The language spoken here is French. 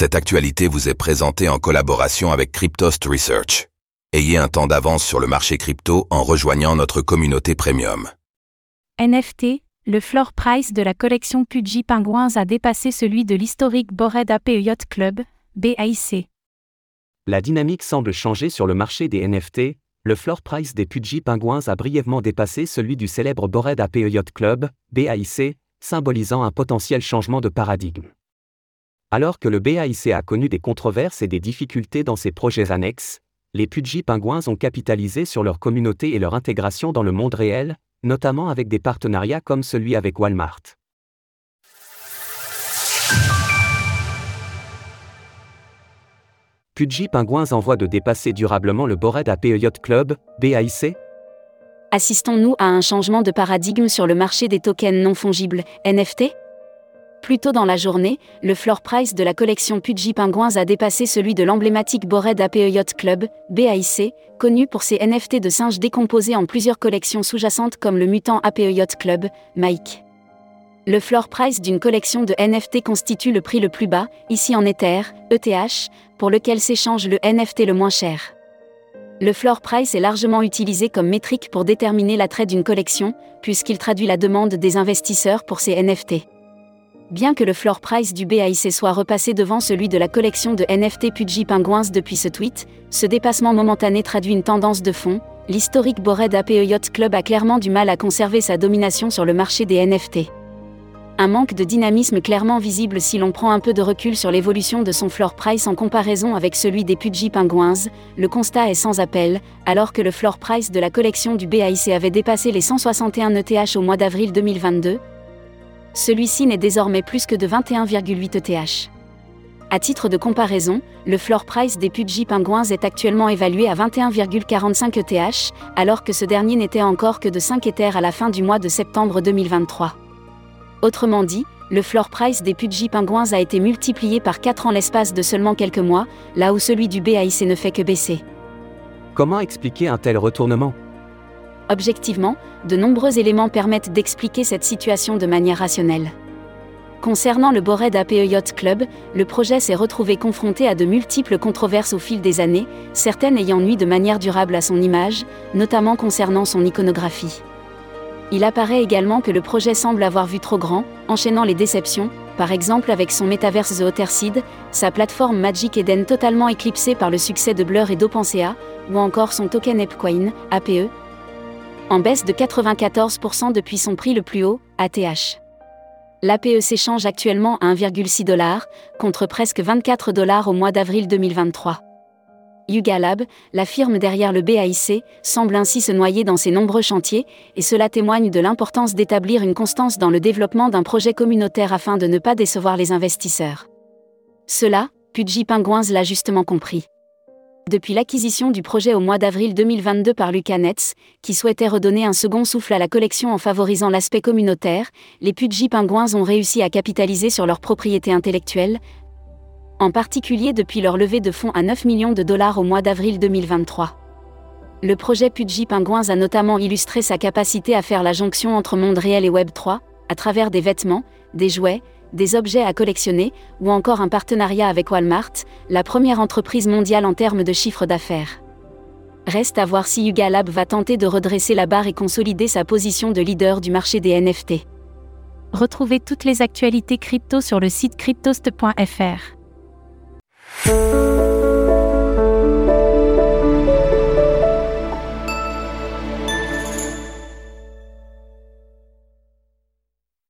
Cette actualité vous est présentée en collaboration avec Cryptost Research. Ayez un temps d'avance sur le marché crypto en rejoignant notre communauté premium. NFT, le floor price de la collection Pudgy Penguins a dépassé celui de l'historique Bored Ape Yacht Club, BAIC. La dynamique semble changer sur le marché des NFT, le floor price des Pudgy Penguins a brièvement dépassé celui du célèbre Bored Ape Yacht Club, BAIC, symbolisant un potentiel changement de paradigme. Alors que le BAIC a connu des controverses et des difficultés dans ses projets annexes, les Pudgy Penguins ont capitalisé sur leur communauté et leur intégration dans le monde réel, notamment avec des partenariats comme celui avec Walmart. Pudgy Penguins envoie de dépasser durablement le Bored Ape Yacht Club, BAIC Assistons-nous à un changement de paradigme sur le marché des tokens non fongibles, NFT plus tôt dans la journée, le floor price de la collection Pudgy Penguins a dépassé celui de l'emblématique Bored Ape Yacht Club, BAIC, connu pour ses NFT de singes décomposés en plusieurs collections sous-jacentes comme le mutant Ape Yacht Club, Mike. Le floor price d'une collection de NFT constitue le prix le plus bas, ici en Ether, ETH, pour lequel s'échange le NFT le moins cher. Le floor price est largement utilisé comme métrique pour déterminer l'attrait d'une collection, puisqu'il traduit la demande des investisseurs pour ces NFT. Bien que le floor price du BAIC soit repassé devant celui de la collection de NFT Pudgy Penguins depuis ce tweet, ce dépassement momentané traduit une tendance de fond. L'historique Bored Ape Yacht Club a clairement du mal à conserver sa domination sur le marché des NFT. Un manque de dynamisme clairement visible si l'on prend un peu de recul sur l'évolution de son floor price en comparaison avec celui des Pudgy Penguins, le constat est sans appel, alors que le floor price de la collection du BAIC avait dépassé les 161 ETH au mois d'avril 2022, celui-ci n'est désormais plus que de 21,8 ETH. À titre de comparaison, le floor price des Pudgy Penguins est actuellement évalué à 21,45 ETH, alors que ce dernier n'était encore que de 5 Ether à la fin du mois de septembre 2023. Autrement dit, le floor price des Pudgy Penguins a été multiplié par 4 en l'espace de seulement quelques mois, là où celui du BAIC ne fait que baisser. Comment expliquer un tel retournement? Objectivement, de nombreux éléments permettent d'expliquer cette situation de manière rationnelle. Concernant le Bored Ape Yacht Club, le projet s'est retrouvé confronté à de multiples controverses au fil des années, certaines ayant nui de manière durable à son image, notamment concernant son iconographie. Il apparaît également que le projet semble avoir vu trop grand, enchaînant les déceptions, par exemple avec son métaverse The Otterseed, sa plateforme Magic Eden totalement éclipsée par le succès de Blur et d'OpenSea, ou encore son token ApeCoin, APE, en baisse de 94% depuis son prix le plus haut, ATH. L'APE s'échange actuellement à 1,6 dollars, contre presque 24 dollars au mois d'avril 2023. Yuga Lab, la firme derrière le BAIC, semble ainsi se noyer dans ses nombreux chantiers, et cela témoigne de l'importance d'établir une constance dans le développement d'un projet communautaire afin de ne pas décevoir les investisseurs. Cela, Pudgy Penguins l'a justement compris. Depuis l'acquisition du projet au mois d'avril 2022 par Lucanets, qui souhaitait redonner un second souffle à la collection en favorisant l'aspect communautaire, les Pudgy Penguins ont réussi à capitaliser sur leur propriété intellectuelle, en particulier depuis leur levée de fonds à 9 millions de dollars au mois d'avril 2023. Le projet Pudgy Penguins a notamment illustré sa capacité à faire la jonction entre monde réel et Web 3, à travers des vêtements, des jouets, des objets à collectionner, ou encore un partenariat avec Walmart, la première entreprise mondiale en termes de chiffre d'affaires. Reste à voir si Yuga Lab va tenter de redresser la barre et consolider sa position de leader du marché des NFT. Retrouvez toutes les actualités crypto sur le site cryptost.fr.